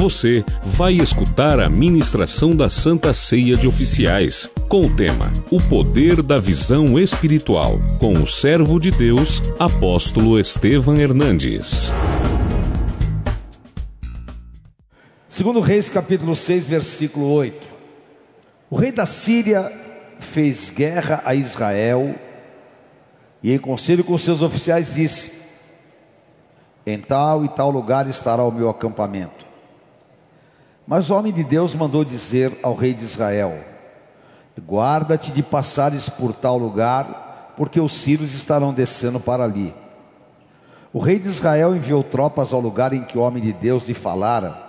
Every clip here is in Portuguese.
Você vai escutar a ministração da Santa Ceia de Oficiais, com o tema O Poder da Visão Espiritual, com o servo de Deus, apóstolo Estevam Hernandes. Segundo Reis, capítulo 6, versículo 8. O rei da Síria fez guerra a Israel e em conselho com seus oficiais disse: Em tal e tal lugar estará o meu acampamento. Mas o homem de Deus mandou dizer ao rei de Israel: Guarda-te de passares por tal lugar, porque os sírios estarão descendo para ali. O rei de Israel enviou tropas ao lugar em que o homem de Deus lhe falara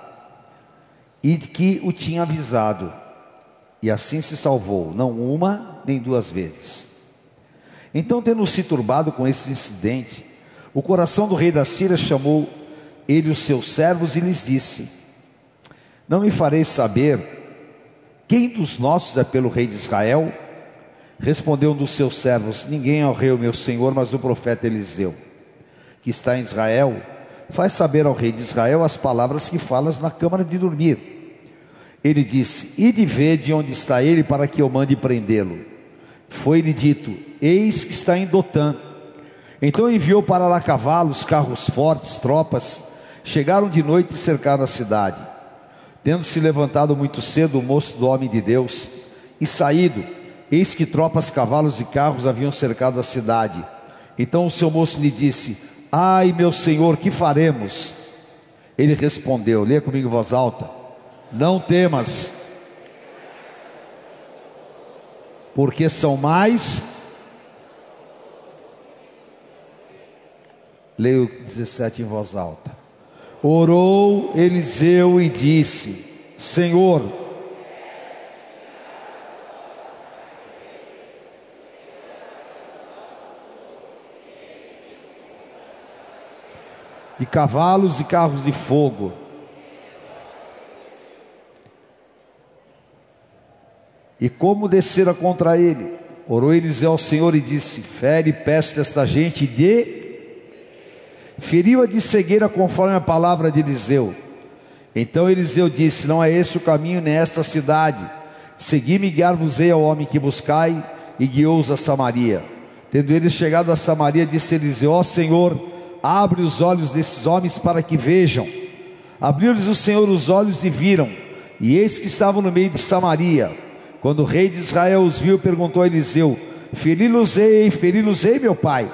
e que o tinha avisado, e assim se salvou, não uma nem duas vezes. Então, tendo se turbado com esse incidente, o coração do rei da Síria chamou ele os seus servos e lhes disse: Não me fareis saber quem dos nossos é pelo rei de Israel? Respondeu um dos seus servos: Ninguém é o rei, meu senhor, mas o profeta Eliseu, que está em Israel. Faz saber ao rei de Israel as palavras que falas na câmara de dormir. Ele disse: Ide ver de onde está ele, para que eu mande prendê-lo. Foi-lhe dito: Eis que está em Dotã. Então enviou para lá cavalos, carros fortes, tropas. Chegaram de noite e cercaram a cidade. Tendo se levantado muito cedo o moço do homem de Deus e saído, eis que tropas, cavalos e carros haviam cercado a cidade. Então o seu moço lhe disse: Ai, meu senhor, que faremos? Ele respondeu: Leia comigo em voz alta: Não temas, porque são mais. Leio 17 em voz alta. Orou Eliseu e disse: Senhor, de cavalos e carros de fogo. E como descera contra ele? Orou Eliseu ao Senhor e disse: Fere peste esta gente de. Feriu-a de cegueira conforme a palavra de Eliseu. Então Eliseu disse: Não é esse o caminho nesta cidade. Segui-me e guiar-vos-ei ao homem que buscai, e guiou-os a Samaria. Tendo eles chegado a Samaria, disse Eliseu: Ó oh, Senhor, abre os olhos desses homens para que vejam. Abriu-lhes o Senhor os olhos e viram, e eis que estavam no meio de Samaria. Quando o rei de Israel os viu, perguntou a Eliseu: Feri-los-ei, feri-los-ei, meu pai?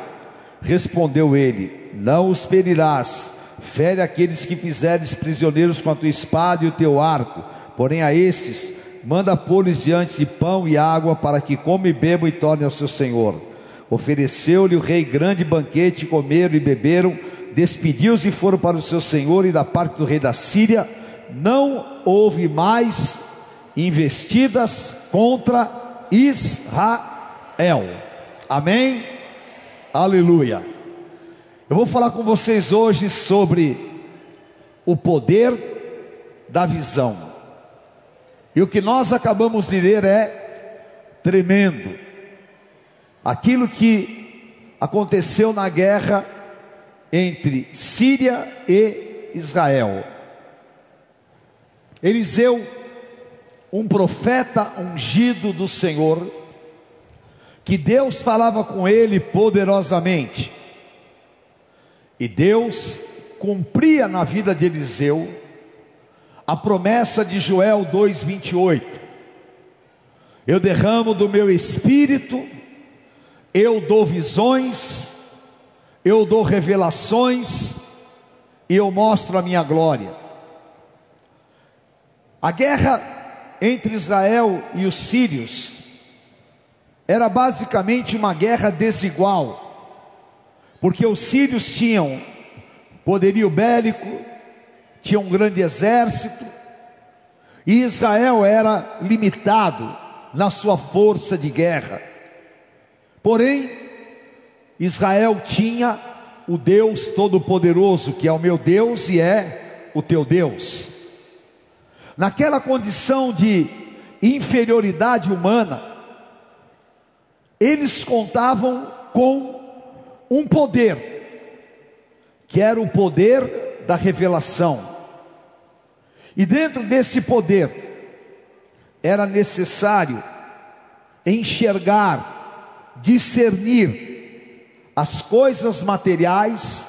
Respondeu ele: Não os ferirás. Fere aqueles que fizeres prisioneiros com a tua espada e o teu arco. Porém, a esses, manda pôr-lhes diante de pão e água, para que comam e bebam e tornem ao seu senhor. Ofereceu-lhe o rei grande banquete, comeram e beberam, despediu-os e foram para o seu senhor, e da parte do rei da Síria não houve mais investidas contra Israel. Amém? Aleluia. Eu vou falar com vocês hoje sobre o poder da visão. E o que nós acabamos de ler é tremendo. Aquilo que aconteceu na guerra entre Síria e Israel. Eliseu um profeta ungido do Senhor, que Deus falava com ele poderosamente, e Deus cumpria na vida de Eliseu a promessa de Joel 2:28. Eu derramo do meu espírito, eu dou visões, eu dou revelações e eu mostro a minha glória. A guerra entre Israel e os sírios era basicamente uma guerra desigual, porque os sírios tinham poderio bélico, tinham um grande exército, e Israel era limitado na sua força de guerra. Porém, Israel tinha o Deus Todo-Poderoso, que é o meu Deus e é o teu Deus naquela condição de inferioridade humana, eles contavam com um poder, que era o poder da revelação. E dentro desse poder, era necessário enxergar, discernir as coisas materiais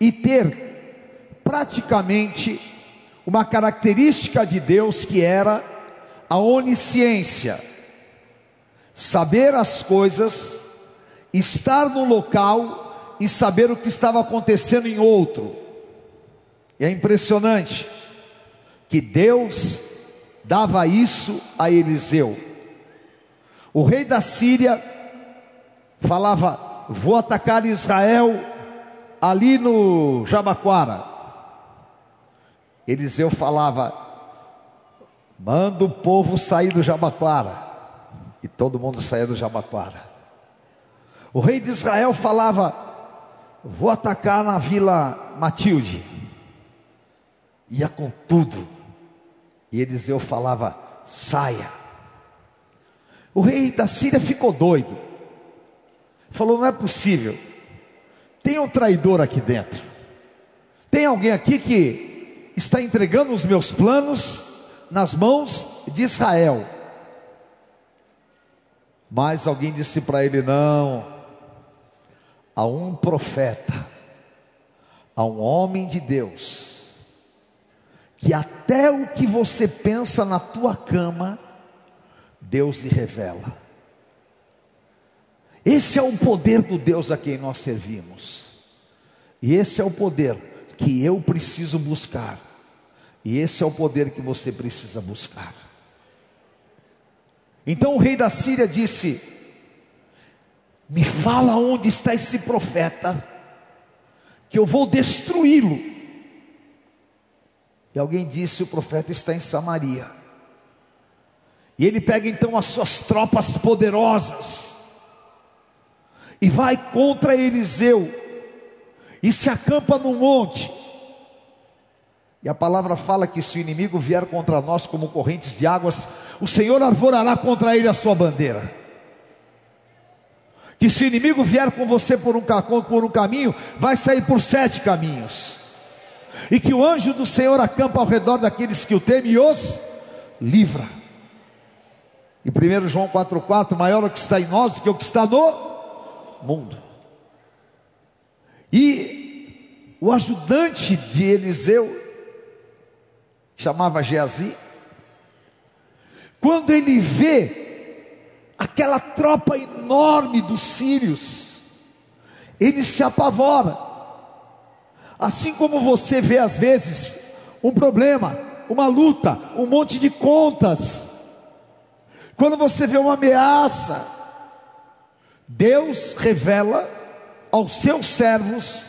e ter praticamente uma característica de Deus que era a onisciência, saber as coisas, estar no local e saber o que estava acontecendo em outro. E é impressionante que Deus dava isso a Eliseu. O rei da Síria falava: Vou atacar Israel ali no Jabaquara. Eliseu falava: Manda o povo sair do Jabaquara. E todo mundo saía do Jabaquara. O rei de Israel falava: Vou atacar na vila Matilde. Ia com tudo. E Eliseu falava: Saia. O rei da Síria ficou doido. Falou: Não é possível. Tem um traidor aqui dentro. Tem alguém aqui que está entregando os meus planos nas mãos de Israel. Mas alguém disse para ele: Não, há um profeta, há um homem de Deus, que até o que você pensa na tua cama, Deus lhe revela. Esse é o poder do Deus a quem nós servimos. E esse é o poder que eu preciso buscar. E esse é o poder que você precisa buscar. Então o rei da Síria disse: Me fala onde está esse profeta, que eu vou destruí-lo. E alguém disse: O profeta está em Samaria. E ele pega então as suas tropas poderosas e vai contra Eliseu e se acampa no monte. E a palavra fala que se o inimigo vier contra nós como correntes de águas, o Senhor arvorará contra ele a sua bandeira. Que se o inimigo vier com você por um, por um caminho, vai sair por sete caminhos. E que o anjo do Senhor acampa ao redor daqueles que o temem e os livra. E 1 João 4,4: maior é o que está em nós do que o que está no mundo. E o ajudante de Eliseu, chamava Geazi, quando ele vê aquela tropa enorme dos sírios, ele se apavora. Assim como você vê às vezes um problema, uma luta, um monte de contas. Quando você vê uma ameaça, Deus revela aos seus servos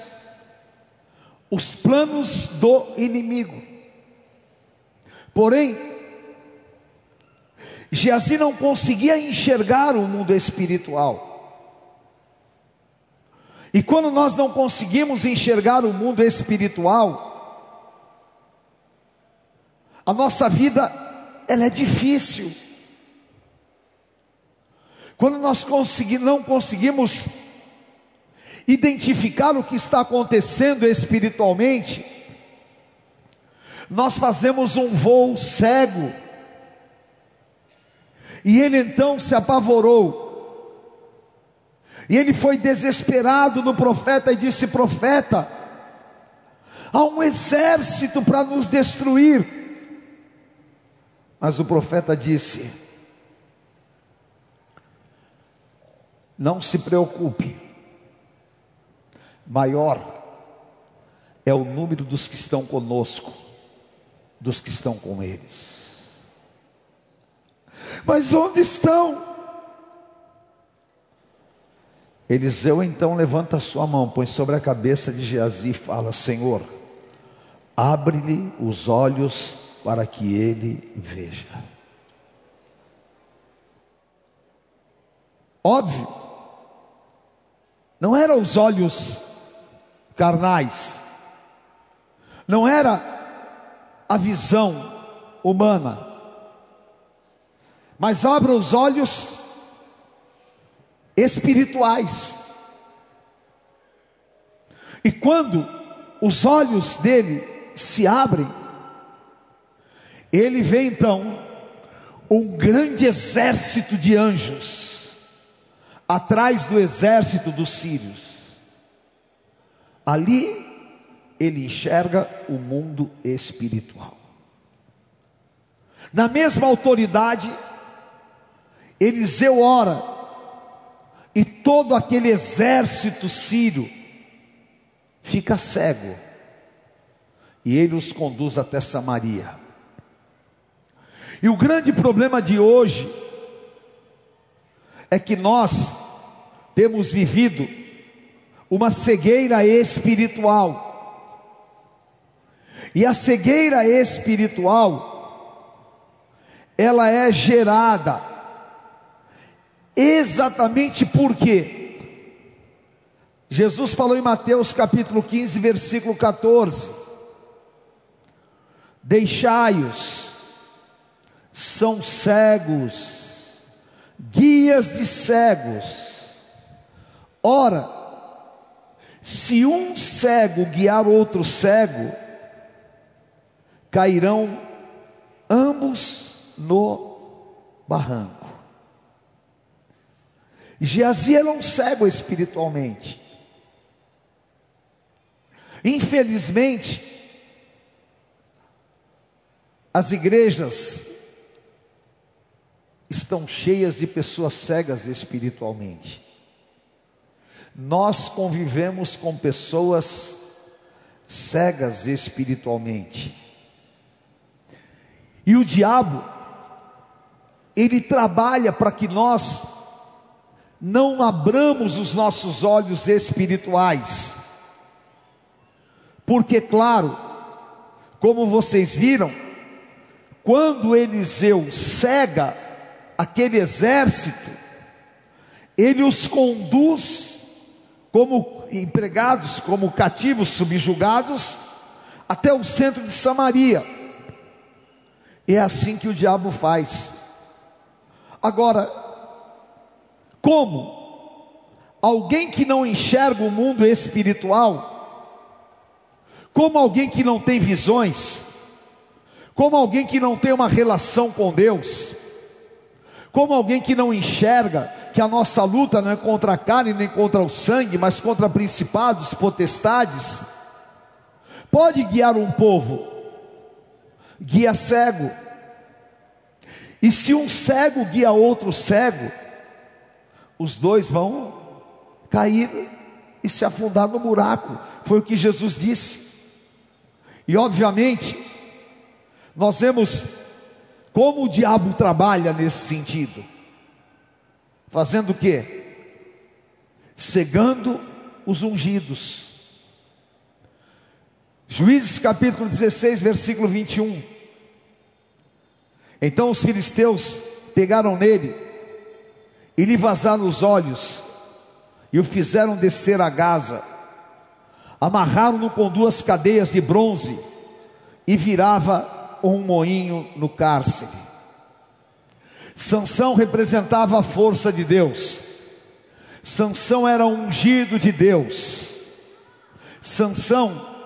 os planos do inimigo. Porém, Geazi não conseguia enxergar o mundo espiritual. E quando nós não conseguimos enxergar o mundo espiritual, a nossa vida ela é difícil. Quando nós consegui, não conseguimos identificar o que está acontecendo espiritualmente, nós fazemos um voo cego. E ele então se apavorou. E ele foi desesperado no profeta e disse: Profeta, há um exército para nos destruir. Mas o profeta disse: Não se preocupe, maior é o número dos que estão conosco, dos que estão com eles. Mas onde estão? Eliseu então levanta a sua mão, põe sobre a cabeça de Geazi e fala: Senhor, abre-lhe os olhos para que ele veja. Óbvio, não eram os olhos carnais, não era a visão humana, mas abra os olhos espirituais. E quando os olhos dele se abrem, Ele vê então um grande exército de anjos atrás do exército dos sírios. Ali ele enxerga o mundo espiritual. Na mesma autoridade, Eliseu ora, e todo aquele exército sírio fica cego, e ele os conduz até Samaria. E o grande problema de hoje é que nós temos vivido uma cegueira espiritual. E a cegueira espiritual ela é gerada exatamente porque Jesus falou em Mateus capítulo 15, versículo 14: Deixai-os, são cegos, guias de cegos. Ora, se um cego guiar outro cego, cairão ambos no barranco. Geazi era um cego espiritualmente. Infelizmente, as igrejas estão cheias de pessoas cegas espiritualmente. Nós convivemos com pessoas cegas espiritualmente. E o diabo ele trabalha para que nós não abramos os nossos olhos espirituais. Porque, claro, como vocês viram, quando Eliseu cega aquele exército, ele os conduz como empregados, como cativos subjugados, até o centro de Samaria. É assim que o diabo faz. Agora, como? Alguém que não enxerga o mundo espiritual, como alguém que não tem visões, como alguém que não tem uma relação com Deus, como alguém que não enxerga que a nossa luta não é contra a carne nem contra o sangue, mas contra principados, potestades, pode guiar um povo, guia cego, e se um cego guia outro cego, os dois vão cair e se afundar no buraco. Foi o que Jesus disse. E obviamente, nós vemos como o diabo trabalha nesse sentido. Fazendo o quê? Cegando os ungidos. Juízes capítulo 16, versículo 21. Então os filisteus pegaram nele e lhe vazaram os olhos e o fizeram descer a Gaza. Amarraram-no com duas cadeias de bronze e virava um moinho no cárcere. Sansão representava a força de Deus. Sansão era ungido de Deus. Sansão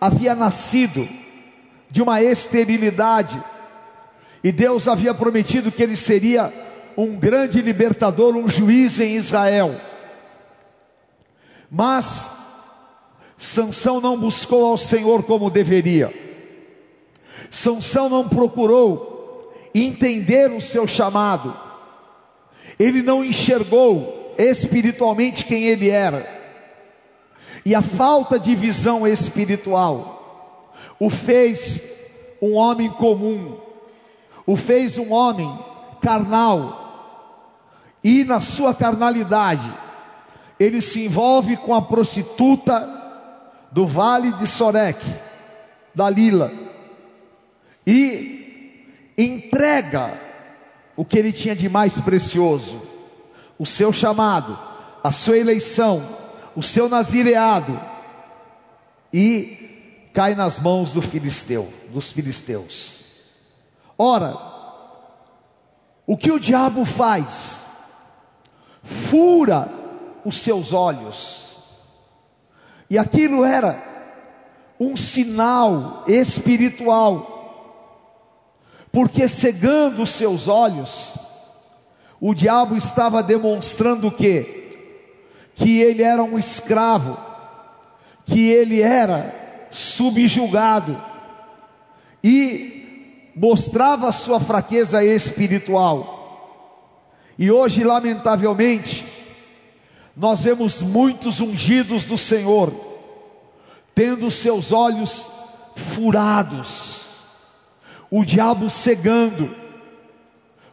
havia nascido de uma esterilidade e Deus havia prometido que ele seria um grande libertador, um juiz em Israel. Mas Sansão não buscou ao Senhor como deveria. Sansão não procurou entender o seu chamado. Ele não enxergou espiritualmente quem ele era. E a falta de visão espiritual o fez um homem comum, o fez um homem carnal, e na sua carnalidade, ele se envolve com a prostituta do vale de Soreque, Dalila, e entrega o que ele tinha de mais precioso, o seu chamado, a sua eleição, o seu nazireado, e cai nas mãos do filisteu, dos filisteus. Ora, o que o diabo faz? Fura os seus olhos. E aquilo era um sinal espiritual. porque cegando os seus olhos, o diabo estava demonstrando o? Que ele era um escravo, que ele era subjugado e mostrava a sua fraqueza espiritual. E hoje, lamentavelmente, nós vemos muitos ungidos do Senhor, tendo seus olhos furados, o diabo cegando,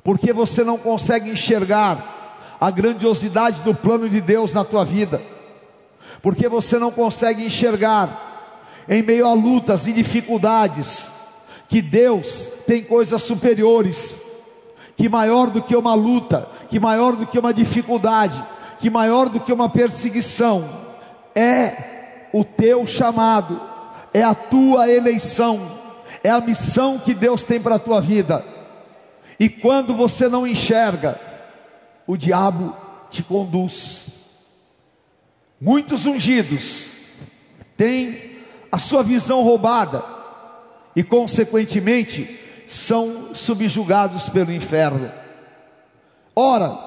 porque você não consegue enxergar a grandiosidade do plano de Deus na tua vida, porque você não consegue enxergar, em meio a lutas e dificuldades, que Deus tem coisas superiores, que maior do que uma luta, que maior do que uma dificuldade, que maior do que uma perseguição, é o teu chamado, é a tua eleição, é a missão que Deus tem para a tua vida. E quando você não enxerga, o diabo te conduz. Muitos ungidos têm a sua visão roubada, e, consequentemente, são subjugados pelo inferno. Ora,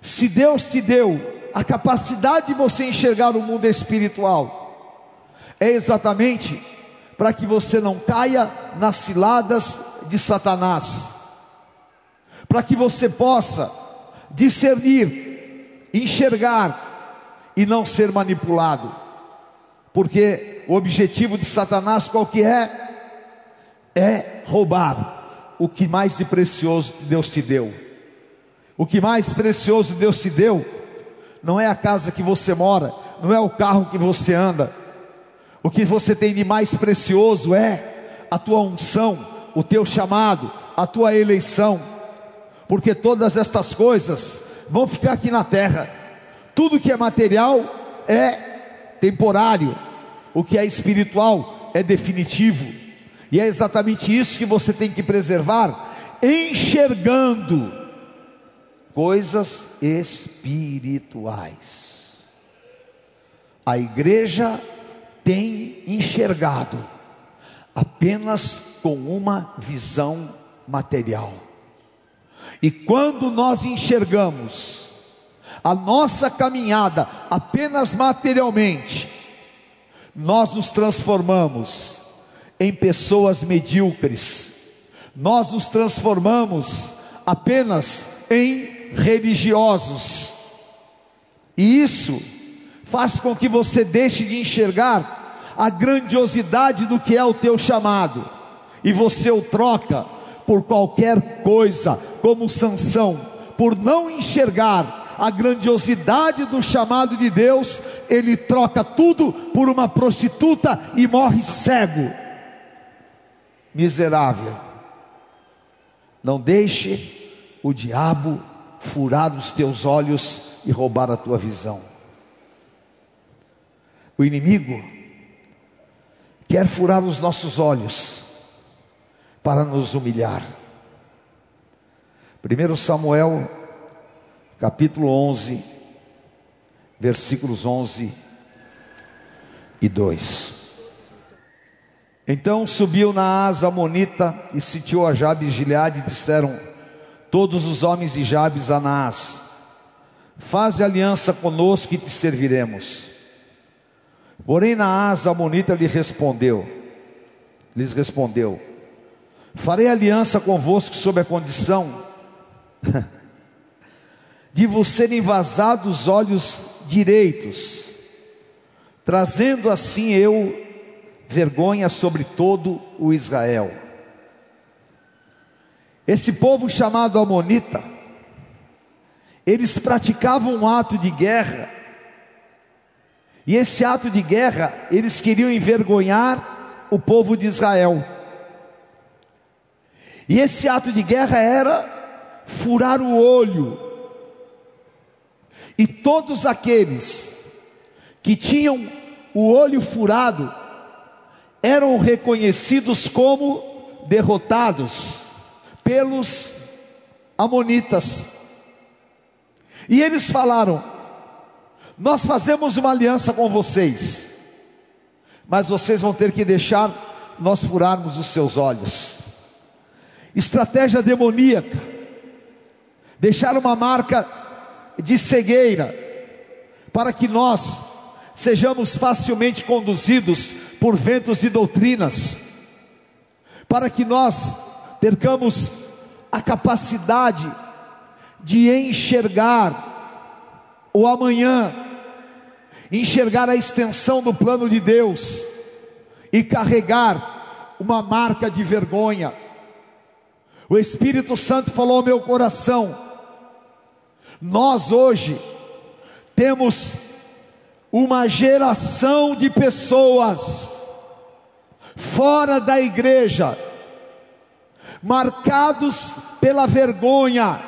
se Deus te deu a capacidade de você enxergar o mundo espiritual, é exatamente para que você não caia nas ciladas de Satanás, para que você possa discernir, enxergar e não ser manipulado, porque o objetivo de Satanás qual que é? É roubar o que mais de precioso Deus te deu. O que mais precioso Deus te deu não é a casa que você mora, não é o carro que você anda. O que você tem de mais precioso é a tua unção, o teu chamado, a tua eleição. Porque todas estas coisas vão ficar aqui na terra. Tudo que é material é temporário o que é espiritual é definitivo, e é exatamente isso que você tem que preservar, enxergando coisas espirituais. A igreja tem enxergado apenas com uma visão material. E quando nós enxergamos a nossa caminhada apenas materialmente, nós nos transformamos em pessoas medíocres, nós nos transformamos apenas em religiosos, e isso faz com que você deixe de enxergar a grandiosidade do que é o teu chamado, e você o troca por qualquer coisa, como Sansão, por não enxergar a grandiosidade do chamado de Deus, ele troca tudo por uma prostituta e morre cego. Miserável. Não deixe o diabo furar os teus olhos e roubar a tua visão. O inimigo quer furar os nossos olhos para nos humilhar. 1 Samuel capítulo 11, versículos 11 e 2. Então subiu Naás Amonita e sitiou a Jabes e Gileade e disseram todos os homens de Jabes a Naás, faze aliança conosco e te serviremos. Porém Naás Amonita lhe respondeu, lhes respondeu, farei aliança convosco sob a condição de vos serem vazados os olhos direitos, trazendo assim eu vergonha sobre todo o Israel. Esse povo chamado Amonita, eles praticavam um ato de guerra, e esse ato de guerra, eles queriam envergonhar o povo de Israel. E esse ato de guerra era furar o olho e todos aqueles que tinham o olho furado eram reconhecidos como derrotados pelos amonitas. E eles falaram: Nós fazemos uma aliança com vocês, mas vocês vão ter que deixar nós furarmos os seus olhos. estratégia demoníaca, deixar uma marca de cegueira, para que nós sejamos facilmente conduzidos por ventos de doutrinas, para que nós percamos a capacidade de enxergar o amanhã, enxergar a extensão do plano de Deus e carregar uma marca de vergonha. O Espírito Santo falou ao meu coração: nós hoje temos uma geração de pessoas fora da igreja, marcados pela vergonha,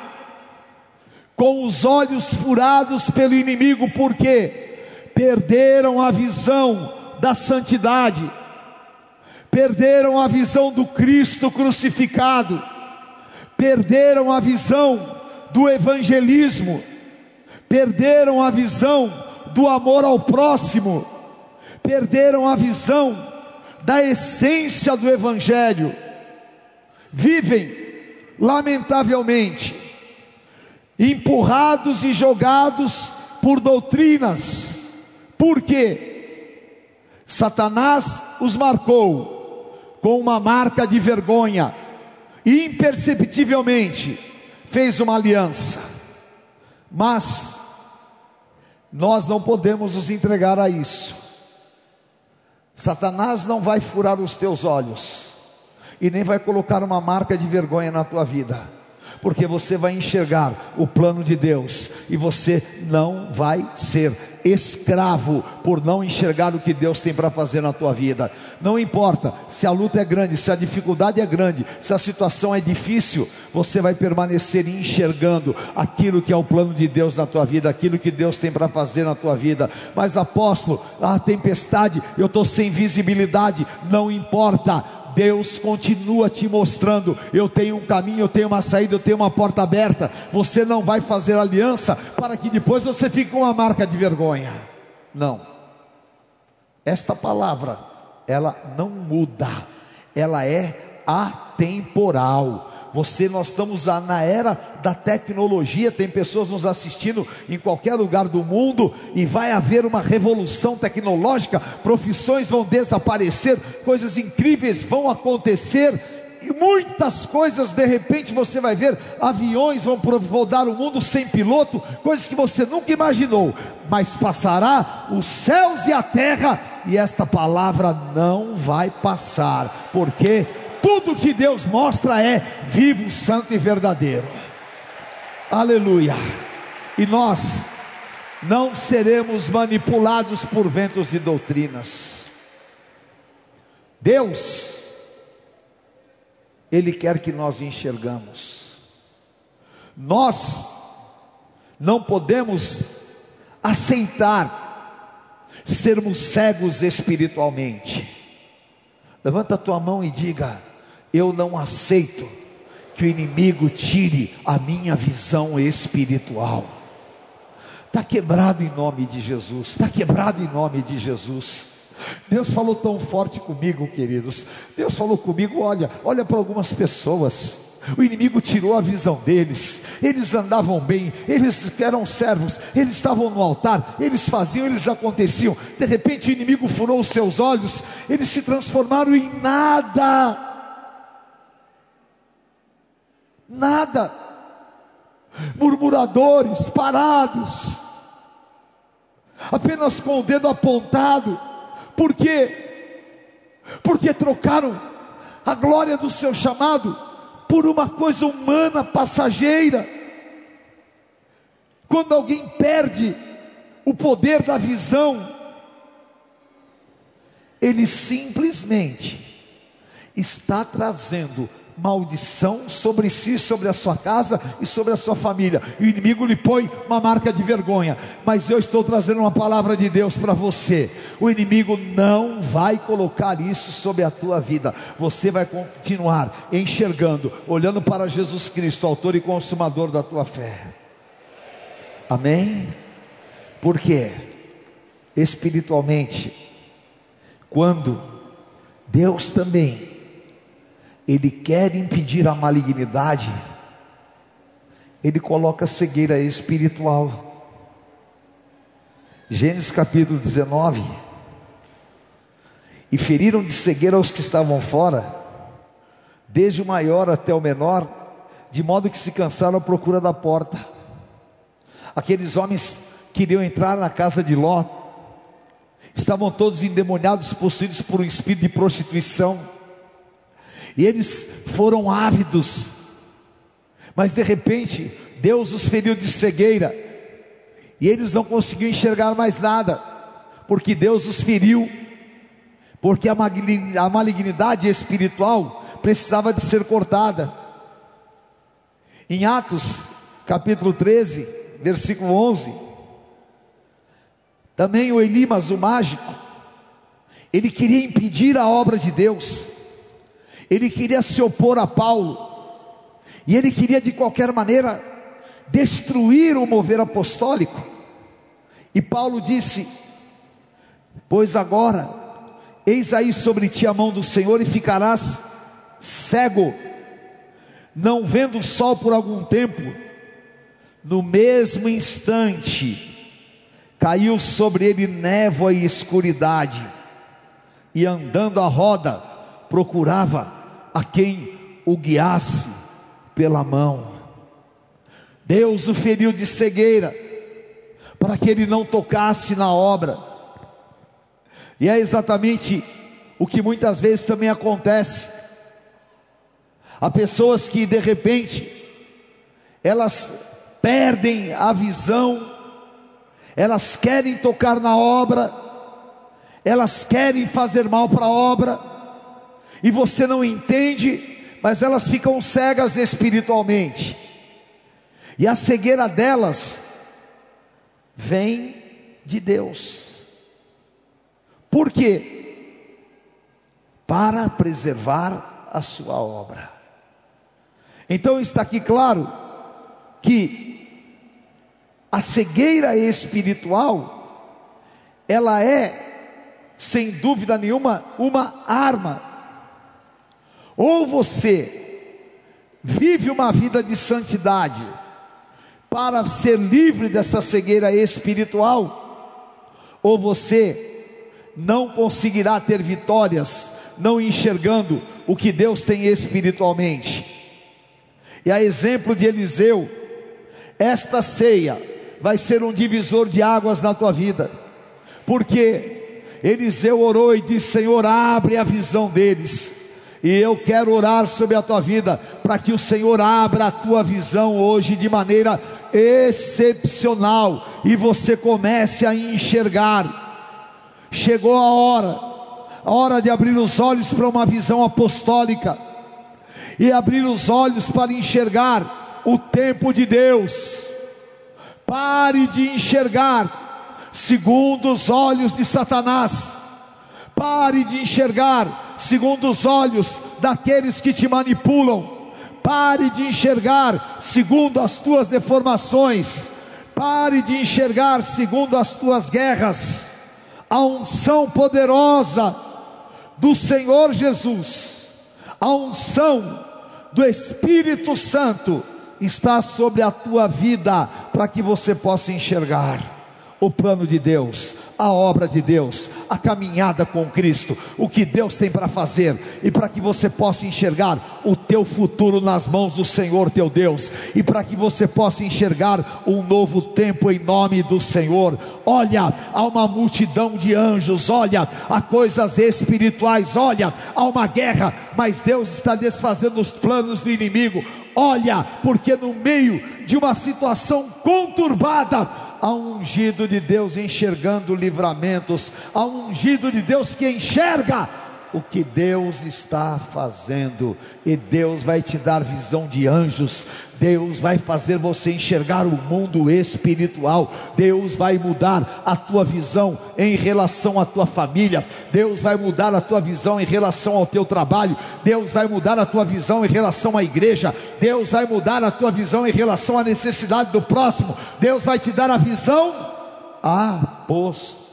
com os olhos furados pelo inimigo, porque perderam a visão da santidade, perderam a visão do Cristo crucificado, perderam a visão do evangelismo, perderam a visão do amor ao próximo, perderam a visão da essência do Evangelho, vivem, lamentavelmente, empurrados e jogados por doutrinas, porque Satanás os marcou com uma marca de vergonha, e imperceptivelmente fez uma aliança, mas nós não podemos nos entregar a isso. Satanás não vai furar os teus olhos e nem vai colocar uma marca de vergonha na tua vida, porque você vai enxergar o plano de Deus e você não vai ser escravo por não enxergar o que Deus tem para fazer na tua vida. Não importa se a luta é grande, se a dificuldade é grande, se a situação é difícil, você vai permanecer enxergando aquilo que é o plano de Deus na tua vida, aquilo que Deus tem para fazer na tua vida. Mas apóstolo, a tempestade, eu estou sem visibilidade, não importa Deus continua te mostrando: eu tenho um caminho, eu tenho uma saída, eu tenho uma porta aberta. Você não vai fazer aliança para que depois você fique com uma marca de vergonha. Não. Esta palavra, ela não muda, ela é atemporal. Você, nós estamos na era da tecnologia, tem pessoas nos assistindo em qualquer lugar do mundo e vai haver uma revolução tecnológica, profissões vão desaparecer, coisas incríveis vão acontecer e muitas coisas, de repente você vai ver, aviões vão rodar o mundo sem piloto, coisas que você nunca imaginou, mas passará os céus e a terra, e esta palavra não vai passar, porque tudo que Deus mostra é vivo, santo e verdadeiro. Aleluia. E nós não seremos manipulados por ventos de doutrinas. Deus, Ele quer que nós enxergamos. Nós não podemos aceitar sermos cegos espiritualmente. Levanta a tua mão e diga: eu não aceito que o inimigo tire a minha visão espiritual. Está quebrado em nome de Jesus, está quebrado em nome de Jesus. Deus falou tão forte comigo, queridos. Deus falou comigo: olha, olha para algumas pessoas o inimigo tirou a visão deles, eles andavam bem, eles eram servos, eles estavam no altar, eles faziam, eles aconteciam. De repente o inimigo furou os seus olhos, eles se transformaram em nada. Nada. Murmuradores, parados, apenas com o dedo apontado. Por quê? Porque trocaram a glória do seu chamado por uma coisa humana, passageira. Quando alguém perde o poder da visão, ele simplesmente está trazendo maldição sobre si, sobre a sua casa e sobre a sua família. E o inimigo lhe põe uma marca de vergonha. Mas eu estou trazendo uma palavra de Deus para você. O inimigo não vai colocar isso sobre a tua vida. Você vai continuar enxergando, olhando para Jesus Cristo, autor e consumador da tua fé. Amém? Porque espiritualmente, quando Deus também ele quer impedir a malignidade, ele coloca cegueira espiritual. Gênesis capítulo 19. E feriram de cegueira os que estavam fora, desde o maior até o menor, de modo que se cansaram à procura da porta. Aqueles homens queriam entrar na casa de Ló, estavam todos endemoniados, possuídos por um espírito de prostituição, e eles foram ávidos, mas de repente Deus os feriu de cegueira, e eles não conseguiam enxergar mais nada, porque Deus os feriu, porque a malignidade espiritual precisava de ser cortada. Em Atos, capítulo 13, versículo 11, também o Elimas, o mágico, ele queria impedir a obra de Deus, ele queria se opor a Paulo, e ele queria de qualquer maneira destruir o mover apostólico. E Paulo disse: Pois agora, eis aí sobre ti a mão do Senhor e ficarás cego, não vendo o sol por algum tempo. No mesmo instante, caiu sobre ele névoa e escuridade, e andando a roda, procurava a quem o guiasse pela mão. Deus o feriu de cegueira, para que ele não tocasse na obra. E é exatamente o que muitas vezes também acontece. Há pessoas que de repente elas perdem a visão, elas querem tocar na obra, elas querem fazer mal para a obra, e você não entende, mas elas ficam cegas espiritualmente, e a cegueira delas vem de Deus. Por quê? Para preservar a sua obra. Então está aqui claro que a cegueira espiritual ela é sem dúvida nenhuma uma arma. Ou você vive uma vida de santidade, para ser livre dessa cegueira espiritual, ou você não conseguirá ter vitórias, não enxergando o que Deus tem espiritualmente. E a exemplo de Eliseu, esta ceia vai ser um divisor de águas na tua vida, porque Eliseu orou e disse: Senhor, abre a visão deles e eu quero orar sobre a tua vida, para que o Senhor abra a tua visão hoje de maneira excepcional e você comece a enxergar. Chegou a hora, a hora de abrir os olhos para uma visão apostólica e abrir os olhos para enxergar o tempo de Deus. Pare de enxergar segundo os olhos de Satanás. Pare de enxergar segundo os olhos daqueles que te manipulam. Pare de enxergar segundo as tuas deformações. Pare de enxergar segundo as tuas guerras. A unção poderosa do Senhor Jesus, a unção do Espírito Santo está sobre a tua vida para que você possa enxergar o plano de Deus, a obra de Deus, a caminhada com Cristo, o que Deus tem para fazer e para que você possa enxergar o teu futuro nas mãos do Senhor teu Deus e para que você possa enxergar um novo tempo em nome do Senhor. Olha, há uma multidão de anjos, olha, há coisas espirituais, olha, há uma guerra, mas Deus está desfazendo os planos do inimigo. Olha, porque no meio de uma situação conturbada, há um ungido de Deus enxergando livramentos, há um ungido de Deus que enxerga o que Deus está fazendo, e Deus vai te dar visão de anjos, Deus vai fazer você enxergar o mundo espiritual, Deus vai mudar a tua visão em relação à tua família, Deus vai mudar a tua visão em relação ao teu trabalho, Deus vai mudar a tua visão em relação à igreja, Deus vai mudar a tua visão em relação à necessidade do próximo, Deus vai te dar a visão apostólica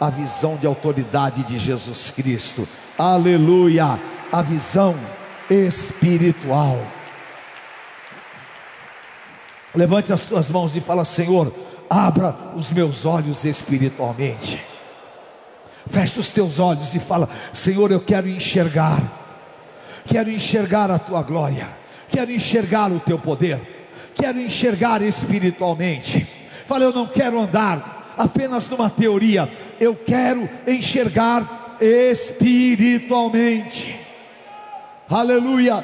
a visão de autoridade de Jesus Cristo. Aleluia, a visão espiritual. Levante as tuas mãos e fala: Senhor, abra os meus olhos espiritualmente. Feche os teus olhos e fala: Senhor, eu quero enxergar, quero enxergar a tua glória, quero enxergar o teu poder, quero enxergar espiritualmente. Fala, eu não quero andar apenas numa teoria, eu quero enxergar espiritualmente. Aleluia.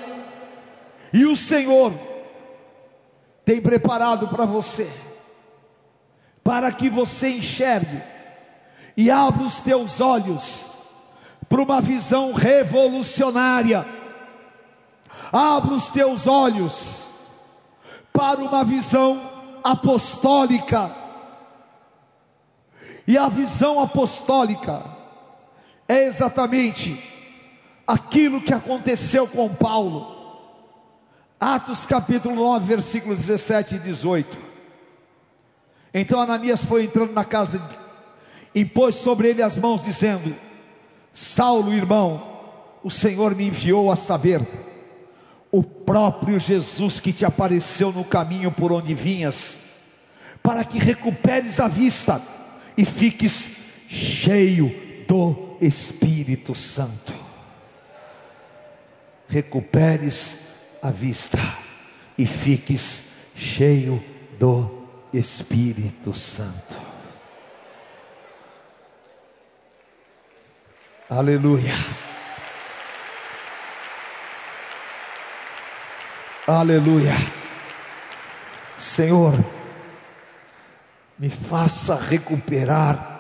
E o Senhor tem preparado para você, para que você enxergue e abra os teus olhos para uma visão revolucionária. Abra os teus olhos para uma visão apostólica. E a visão apostólica é exatamente aquilo que aconteceu com Paulo. Atos capítulo 9, versículo 17 e 18. Então Ananias foi entrando na casa impôs sobre ele as mãos, dizendo: Saulo, irmão, o Senhor me enviou a saber, o próprio Jesus que te apareceu no caminho por onde vinhas, para que recuperes a vista e fiques cheio do Espírito Santo. Recuperes a vista e fiques cheio do Espírito Santo. Aleluia. Aleluia. Senhor, me faça recuperar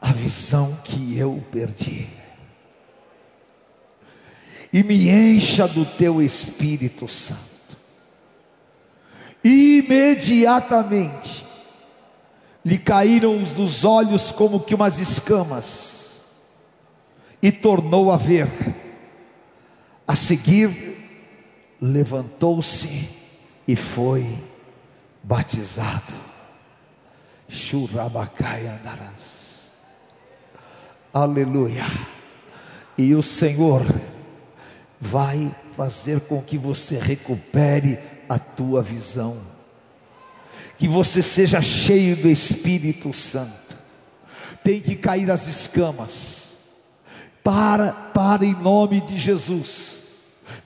a visão que eu perdi. E me encha do teu Espírito Santo. Imediatamente lhe caíram dos olhos como que umas escamas e tornou a ver. A seguir, levantou-se e foi batizado. Churabacai andarás. Aleluia. E o Senhor vai fazer com que você recupere a tua visão. Que você seja cheio do Espírito Santo. Tem que cair as escamas para, para em nome de Jesus.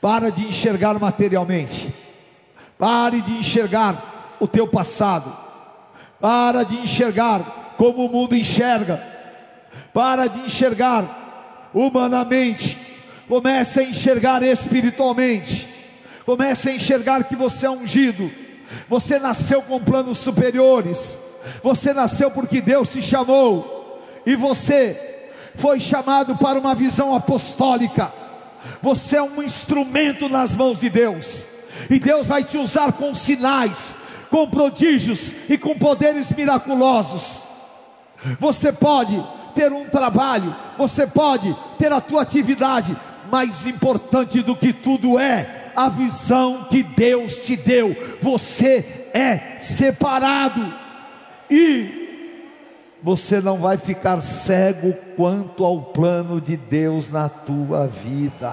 Para de enxergar materialmente. Pare de enxergar o teu passado. Para de enxergar como o mundo enxerga. Para de enxergar humanamente. Comece a enxergar espiritualmente. Comece a enxergar que você é ungido. Você nasceu com planos superiores. Você nasceu porque Deus te chamou. E você foi chamado para uma visão apostólica. Você é um instrumento nas mãos de Deus, e Deus vai te usar com sinais, com prodígios e com poderes miraculosos. Você pode ter um trabalho, você pode ter a tua atividade, mais importante do que tudo é a visão que Deus te deu. Você é separado e você não vai ficar cego quanto ao plano de Deus na tua vida.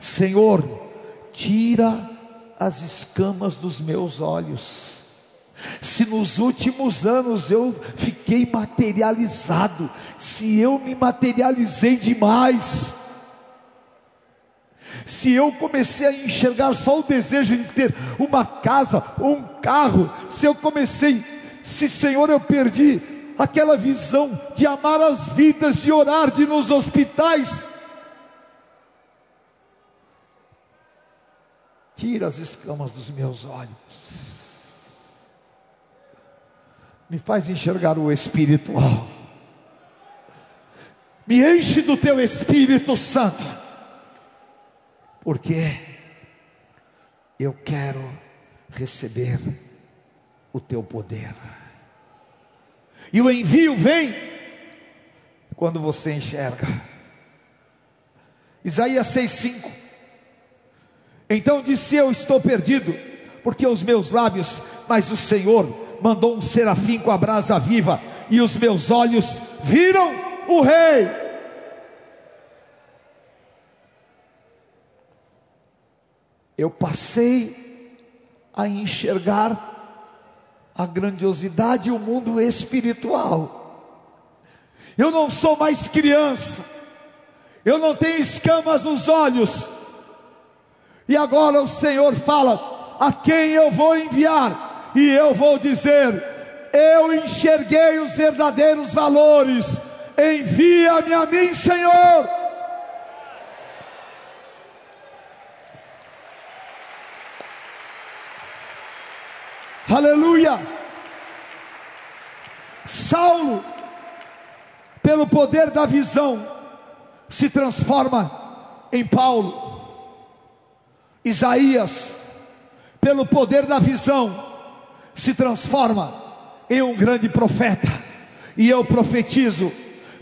Senhor, tira as escamas dos meus olhos. Se nos últimos anos eu fiquei materializado, se eu me materializei demais, se eu comecei a enxergar só o desejo de ter uma casa, um carro, se eu comecei se, Senhor, eu perdi aquela visão de amar as vidas, de orar, de ir nos hospitais, tira as escamas dos meus olhos, me faz enxergar o espiritual, me enche do teu Espírito Santo, porque eu quero receber o teu poder. E o envio vem quando você enxerga. Isaías 6:5. Então disse eu: Estou perdido, porque os meus lábios, mas o Senhor mandou um serafim com a brasa viva, e os meus olhos viram o Rei. eu passei a enxergar a grandiosidade e o mundo espiritual. Eu não sou mais criança, eu não tenho escamas nos olhos, e agora o Senhor fala: a quem eu vou enviar? E eu vou dizer: eu enxerguei os verdadeiros valores, envia-me a mim, Senhor. Aleluia! Saulo, pelo poder da visão, se transforma em Paulo. Isaías, pelo poder da visão, se transforma em um grande profeta. E eu profetizo: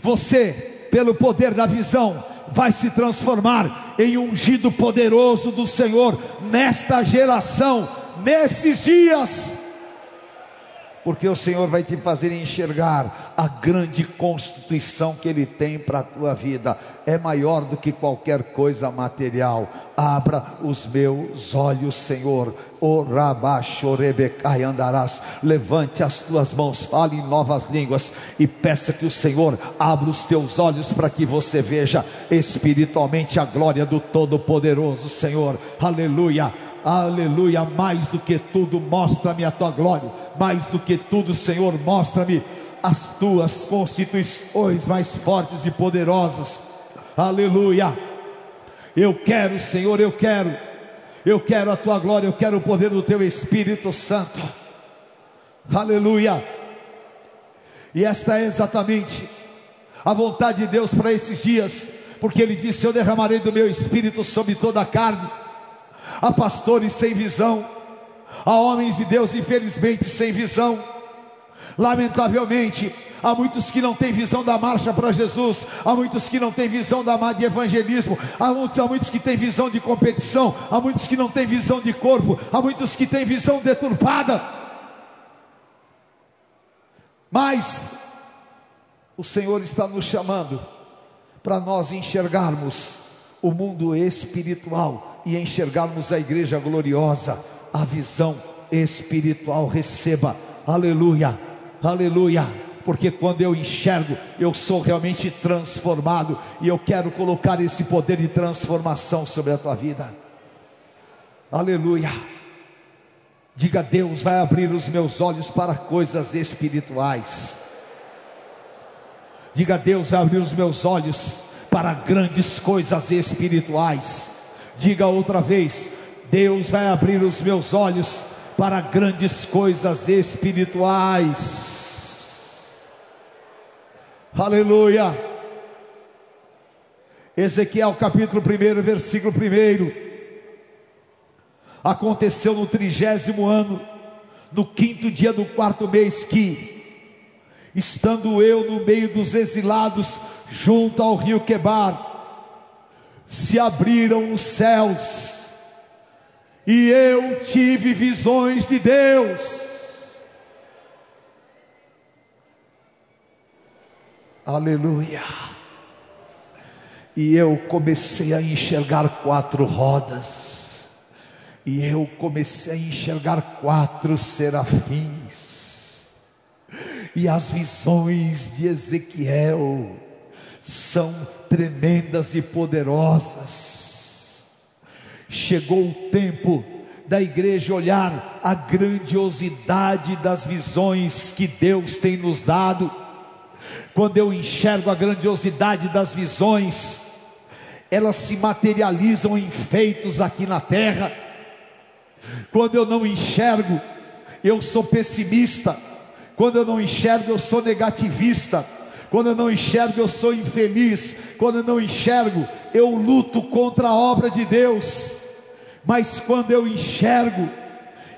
você, pelo poder da visão, vai se transformar em ungido poderoso do Senhor nesta geração nesses dias, porque o Senhor vai te fazer enxergar a grande constituição que Ele tem para a tua vida, é maior do que qualquer coisa material. Abra os meus olhos, Senhor. Orabachorebecai andarás. Levante as tuas mãos, fale em novas línguas e peça que o Senhor abra os teus olhos para que você veja espiritualmente a glória do Todo-Poderoso, Senhor. Aleluia Aleluia, mais do que tudo, mostra-me a tua glória. Mais do que tudo, Senhor, mostra-me as tuas constituições mais fortes e poderosas. Aleluia. Eu quero, Senhor, eu quero. Eu quero a tua glória, eu quero o poder do teu Espírito Santo. Aleluia. E esta é exatamente a vontade de Deus para esses dias, porque Ele disse: Eu derramarei do meu espírito sobre toda a carne Há pastores sem visão, há homens de Deus, infelizmente, sem visão. Lamentavelmente, há muitos que não têm visão da marcha para Jesus, há muitos que não têm visão da de evangelismo, há muitos, há muitos que têm visão de competição, há muitos que não têm visão de corpo, há muitos que têm visão deturpada. Mas o Senhor está nos chamando para nós enxergarmos o mundo espiritual e enxergarmos a igreja gloriosa, a visão espiritual. Receba, aleluia, aleluia. Porque quando eu enxergo, eu sou realmente transformado, e eu quero colocar esse poder de transformação sobre a tua vida. Aleluia. Diga, Deus vai abrir os meus olhos para coisas espirituais. Diga, Deus vai abrir os meus olhos para grandes coisas espirituais. Diga outra vez: Deus vai abrir os meus olhos para grandes coisas espirituais. Aleluia. Ezequiel capítulo 1, versículo 1. Aconteceu no trigésimo ano, no quinto dia do quarto mês, que, estando eu no meio dos exilados, junto ao rio Quebar, se abriram os céus, e eu tive visões de Deus. Aleluia. E eu comecei a enxergar quatro rodas, e eu comecei a enxergar quatro serafins, e as visões de Ezequiel são tremendas e poderosas. Chegou o tempo da igreja olhar a grandiosidade das visões que Deus tem nos dado. Quando eu enxergo a grandiosidade das visões, elas se materializam em feitos aqui na terra. Quando eu não enxergo, eu sou pessimista. Quando eu não enxergo, eu sou negativista. Quando eu não enxergo, eu sou infeliz. Quando eu não enxergo, eu luto contra a obra de Deus. Mas quando eu enxergo,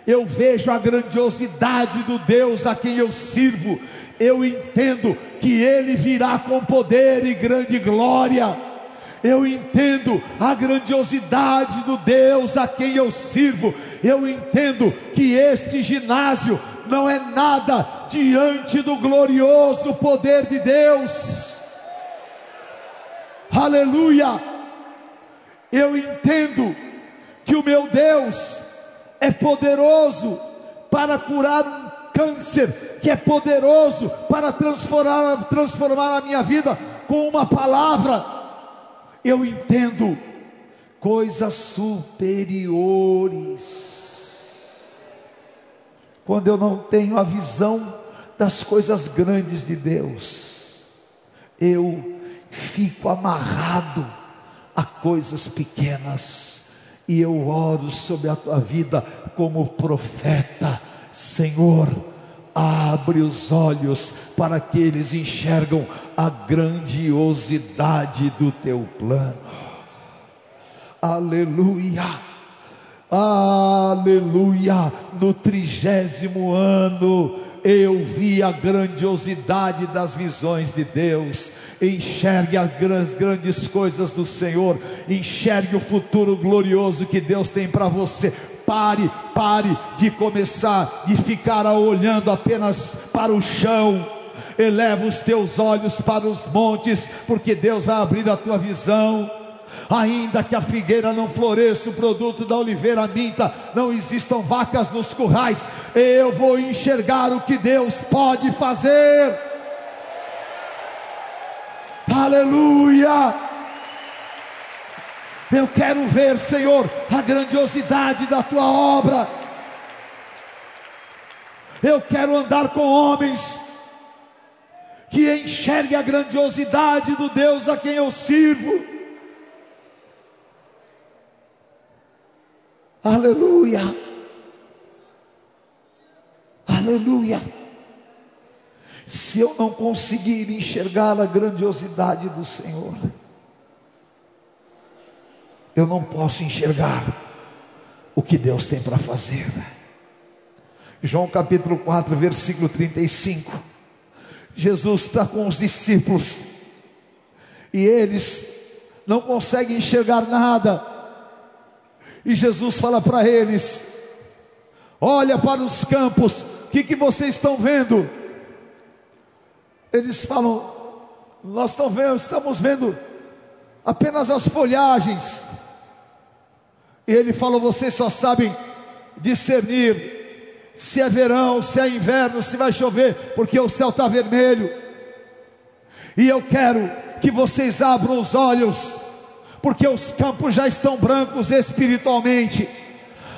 eu vejo a grandiosidade do Deus a quem eu sirvo. Eu entendo que Ele virá com poder e grande glória. Eu entendo a grandiosidade do Deus a quem eu sirvo. Eu entendo que este ginásio não é nada diante do glorioso poder de Deus. Aleluia! Eu entendo que o meu Deus é poderoso para curar um câncer, que é poderoso para transformar, transformar a minha vida com uma palavra. Eu entendo coisas superiores. Quando eu não tenho a visão das coisas grandes de Deus, eu fico amarrado a coisas pequenas. E eu oro sobre a tua vida como profeta, Senhor, abre os olhos para que eles enxergam a grandiosidade do teu plano. Aleluia. Aleluia. No trigésimo ano eu vi a grandiosidade das visões de Deus. Enxergue as grandes, grandes coisas do Senhor. Enxergue o futuro glorioso que Deus tem para você. Pare, pare de começar, de ficar olhando apenas para o chão. Eleva os teus olhos para os montes, porque Deus vai abrir a tua visão ainda que a figueira não floresça, o produto da oliveira minta, não existam vacas nos currais, eu vou enxergar o que Deus pode fazer. Aleluia! Eu quero ver, Senhor, a grandiosidade da tua obra. Eu quero andar com homens que enxerguem a grandiosidade do Deus a quem eu sirvo. Aleluia. Aleluia. Se eu não conseguir enxergar a grandiosidade do Senhor, eu não posso enxergar o que Deus tem para fazer. João capítulo 4, versículo 35. Jesus está com os discípulos e eles não conseguem enxergar nada e Jesus fala para eles: Olha para os campos, o que, que vocês estão vendo? Eles falam: Nós vendo, estamos vendo apenas as folhagens. E ele falou: Vocês só sabem discernir se é verão, se é inverno, se vai chover, porque o céu está vermelho. E eu quero que vocês abram os olhos porque os campos já estão brancos espiritualmente.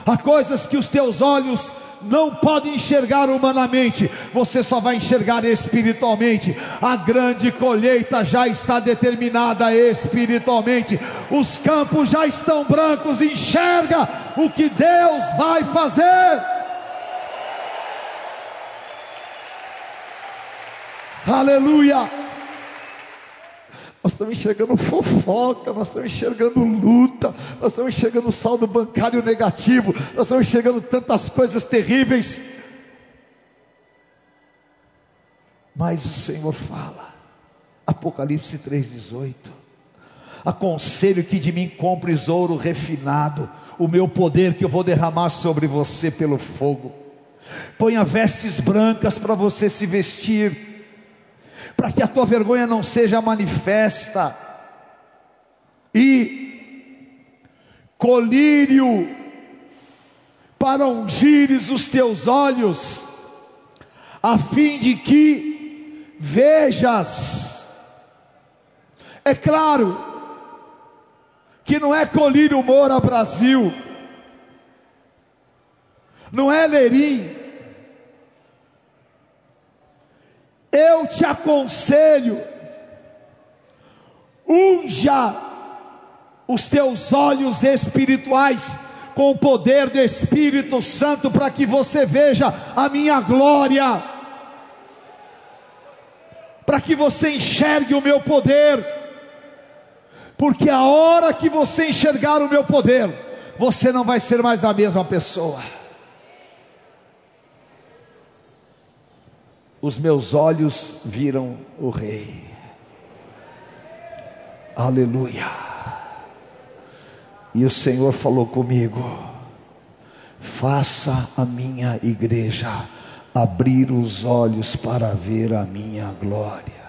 Há coisas que os teus olhos não podem enxergar humanamente, você só vai enxergar espiritualmente. A grande colheita já está determinada espiritualmente. Os campos já estão brancos, enxerga o que Deus vai fazer. Aleluia. Nós estamos enxergando fofoca, nós estamos enxergando luta, nós estamos enxergando saldo bancário negativo, nós estamos enxergando tantas coisas terríveis. Mas o Senhor fala, Apocalipse 3,18: Aconselho que de mim compres ouro refinado, o meu poder que eu vou derramar sobre você pelo fogo. Ponha vestes brancas para você se vestir para que a tua vergonha não seja manifesta, e colírio para ungires os teus olhos, a fim de que vejas. É claro que não é colírio Moura Brasil, não é Lerim, eu te aconselho, unja os teus olhos espirituais com o poder do Espírito Santo para que você veja a minha glória, para que você enxergue o meu poder, porque a hora que você enxergar o meu poder, você não vai ser mais a mesma pessoa. Os meus olhos viram o Rei. Aleluia. E o Senhor falou comigo: faça a minha igreja abrir os olhos para ver a minha glória.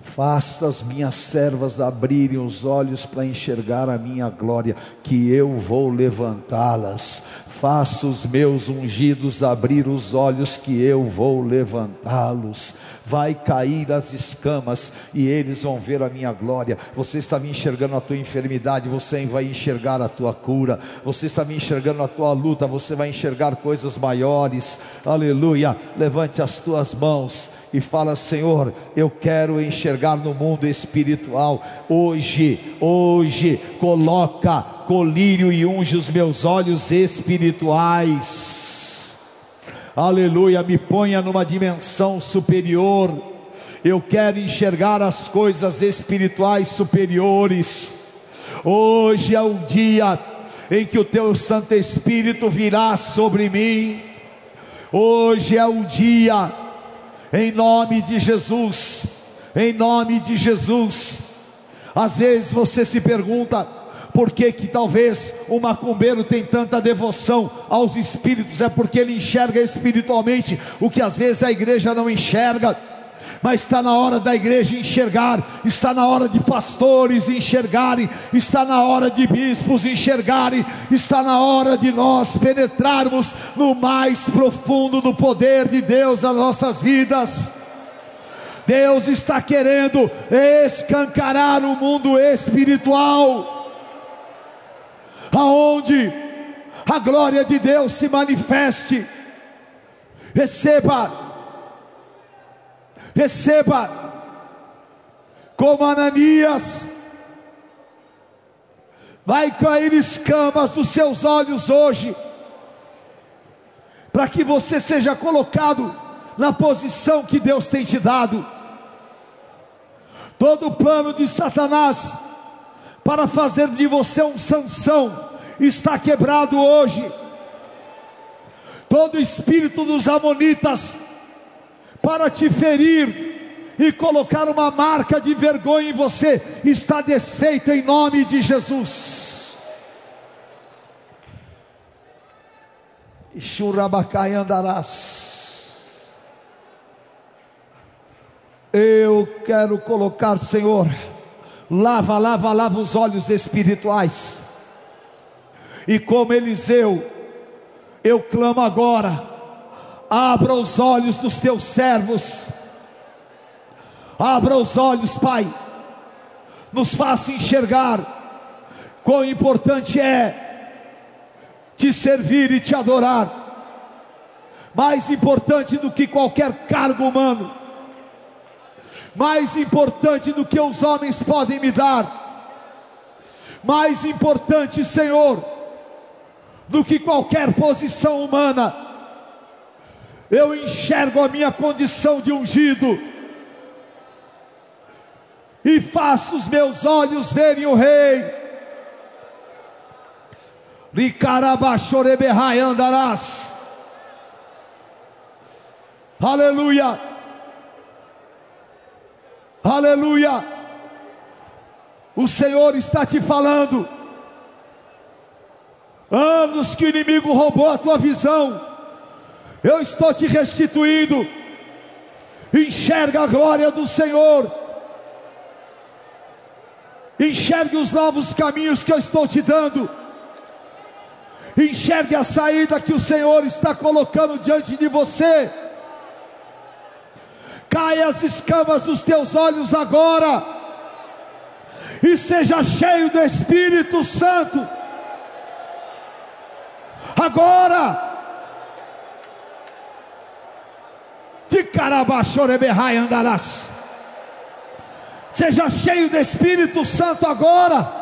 Faça as minhas servas abrirem os olhos para enxergar a minha glória, que eu vou levantá-las. Faça os meus ungidos abrir os olhos, que eu vou levantá-los. Vai cair as escamas e eles vão ver a minha glória. Você está me enxergando a tua enfermidade, você vai enxergar a tua cura. Você está me enxergando a tua luta, você vai enxergar coisas maiores. Aleluia. Levante as tuas mãos e fala: Senhor, eu quero enxergar no mundo espiritual. Hoje, hoje, coloca colírio e unge os meus olhos espirituais. Aleluia, me ponha numa dimensão superior. Eu quero enxergar as coisas espirituais superiores. Hoje é o dia em que o teu Santo Espírito virá sobre mim. Hoje é o dia, em nome de Jesus, em nome de Jesus. Às vezes você se pergunta, por que, que talvez o macumbeiro tem tanta devoção aos espíritos? É porque ele enxerga espiritualmente o que às vezes a igreja não enxerga mas está na hora da igreja enxergar, está na hora de pastores enxergarem, está na hora de bispos enxergarem, está na hora de nós penetrarmos no mais profundo do poder de Deus nas nossas vidas. Deus está querendo escancarar o mundo espiritual aonde a glória de Deus se manifeste. Receba, receba, como Ananias, vai cair escamas dos seus olhos hoje, para que você seja colocado na posição que Deus tem te dado. Todo o plano de Satanás para fazer de você um Sansão está quebrado hoje. Todo espírito dos amonitas para te ferir e colocar uma marca de vergonha em você está desfeito em nome de Jesus. Churabacai andarás. Eu quero colocar, Senhor, lava, lava, lava os olhos espirituais. E como Eliseu, eu clamo agora, abra os olhos dos teus servos, abra os olhos, Pai, nos faça enxergar quão importante é te servir e te adorar, mais importante do que qualquer cargo humano. Mais importante do que os homens podem me dar, mais importante, Senhor, do que qualquer posição humana, eu enxergo a minha condição de ungido, e faço os meus olhos verem o Rei. andarás. Aleluia. Aleluia. O Senhor está te falando. Anos que o inimigo roubou a tua visão, eu estou te restituindo. Enxerga a glória do Senhor. Enxergue os novos caminhos que eu estou te dando. Enxergue a saída que o Senhor está colocando diante de você caia as escamas dos teus olhos agora, e seja cheio do Espírito Santo. Agora, de carabachoreberrai andarás. Seja cheio do Espírito Santo agora.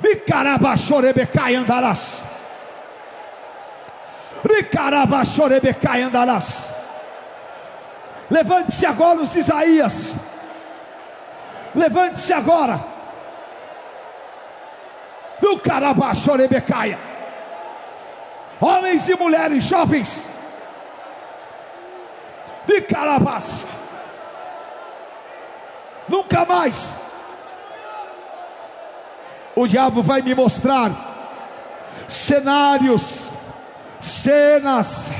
De carabachorebecai andarás. Levante-se agora os Isaías. Levante-se agora. Do Carabachorebecaia. Homens e mulheres, jovens. De Carabás. Nunca mais. O diabo vai me mostrar cenários cenas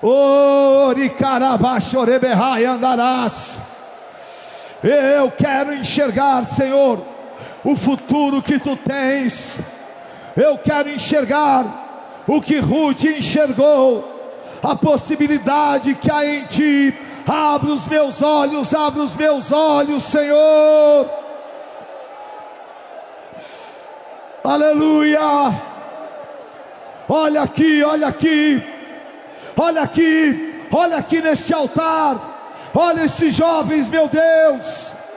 Oricarabachoreberrai andarás. Eu quero enxergar, Senhor, o futuro que tu tens. Eu quero enxergar o que Ruth enxergou, a possibilidade que há em ti. Abre os meus olhos, abre os meus olhos, Senhor. Aleluia. Olha aqui, olha aqui. Olha aqui, olha aqui neste altar. Olha esses jovens, meu Deus.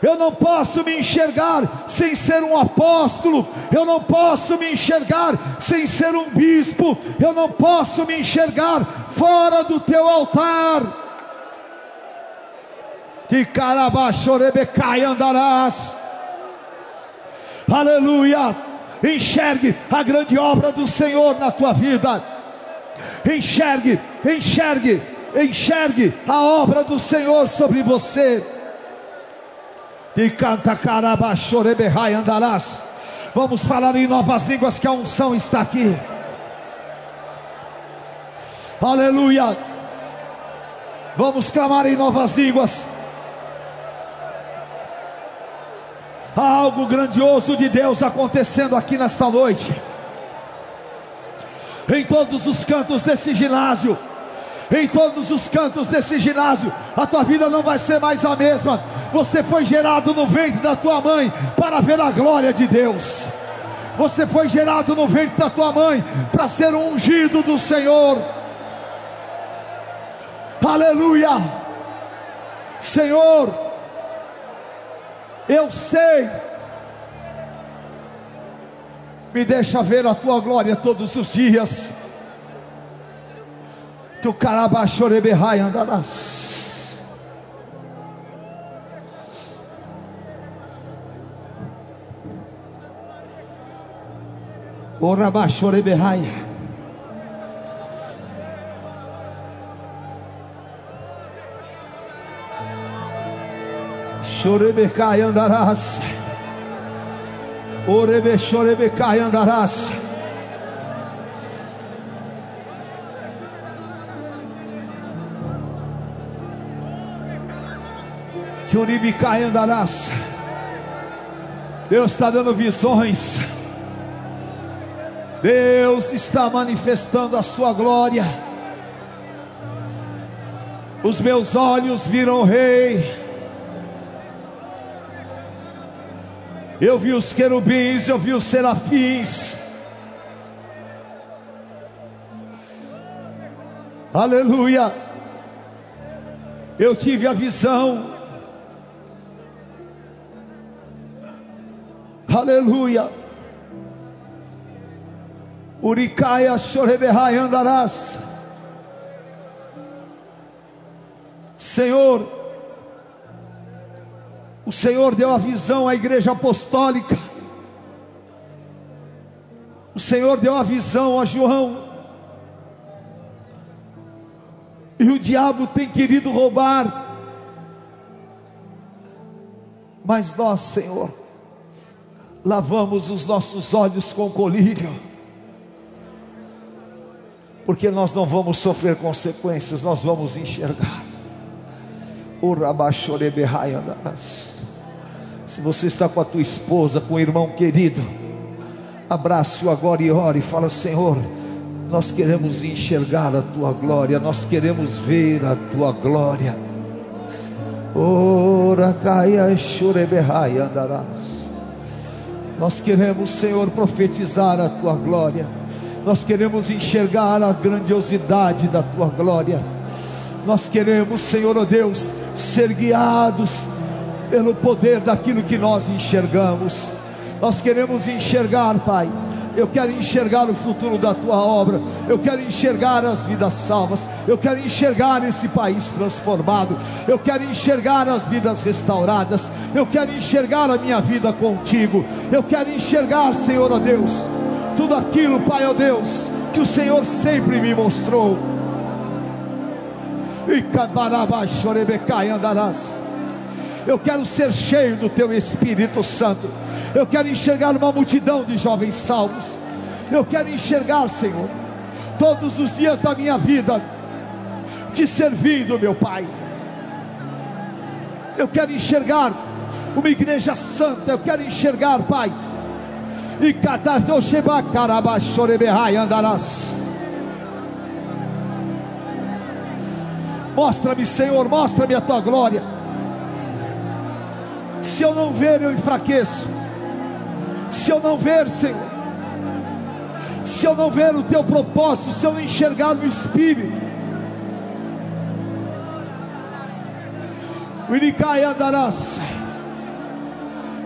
Eu não posso me enxergar sem ser um apóstolo, eu não posso me enxergar sem ser um bispo, eu não posso me enxergar fora do teu altar. Que carabachorebecai andarás, aleluia. Enxergue a grande obra do Senhor na tua vida, enxergue, enxergue enxergue a obra do Senhor sobre você. E canta carabachoreberrai andarás. Vamos falar em novas línguas que a unção está aqui. Aleluia. Vamos clamar em novas línguas. Há algo grandioso de Deus acontecendo aqui nesta noite. Em todos os cantos desse ginásio em todos os cantos desse ginásio. A tua vida não vai ser mais a mesma. Você foi gerado no ventre da tua mãe para ver a glória de Deus. Você foi gerado no ventre da tua mãe para ser ungido do Senhor. Aleluia. Senhor, eu sei. Me deixa ver a tua glória todos os dias. Tu carabachoreberrai andarás. Orabachoreberrai. Chorebecai andarás. Orebe chorebecai andarás. Que o Nibicai andarás. Deus está dando visões. Deus está manifestando a sua glória. Os meus olhos viram o Rei. Eu vi os querubins, eu vi os serafins. Aleluia. Eu tive a visão Aleluia. Uricaia choreberrai andarás. Senhor, o Senhor deu a visão à igreja apostólica. O Senhor deu a visão a João. E o diabo tem querido roubar. Mas nós, Senhor, lavamos os nossos olhos com colírio, porque nós não vamos sofrer consequências, nós vamos enxergar. Se você está com a tua esposa, com o irmão querido, abrace-o agora e ore e fala: Senhor, nós queremos enxergar a tua glória, nós queremos ver a tua glória. Ora, caia, choreberrai, andarás. Nós queremos, Senhor, profetizar a tua glória. Nós queremos enxergar a grandiosidade da tua glória. Nós queremos, Senhor, oh Deus, ser guiados pelo poder daquilo que nós enxergamos. Nós queremos enxergar, Pai, eu quero enxergar o futuro da tua obra. Eu quero enxergar as vidas salvas. Eu quero enxergar esse país transformado. Eu quero enxergar as vidas restauradas. Eu quero enxergar a minha vida contigo. Eu quero enxergar, Senhor, ó Deus, tudo aquilo, Pai, ó Deus, que o Senhor sempre me mostrou. E andarás. Eu quero ser cheio do teu Espírito Santo. Eu quero enxergar uma multidão de jovens salvos. Eu quero enxergar, Senhor, todos os dias da minha vida, te servindo, meu Pai. Eu quero enxergar uma igreja santa, eu quero enxergar, Pai. E andarás. Mostra-me, Senhor, mostra-me a tua glória. Se eu não ver, eu enfraqueço. Se eu não ver, Senhor, se eu não ver o teu propósito, se eu não enxergar no Espírito, Iricai andarás,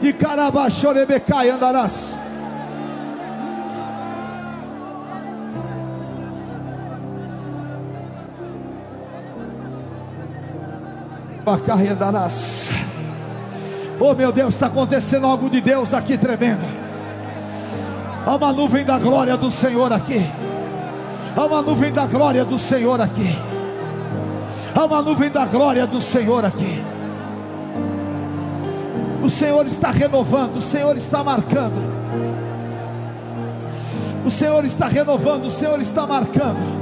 e Carabachorebecai andarás. Bacai andarás. Oh meu Deus, está acontecendo algo de Deus aqui tremendo. Há uma nuvem da glória do Senhor aqui. Há uma nuvem da glória do Senhor aqui. Há uma nuvem da glória do Senhor aqui. O Senhor está renovando, o Senhor está marcando. O Senhor está renovando, o Senhor está marcando.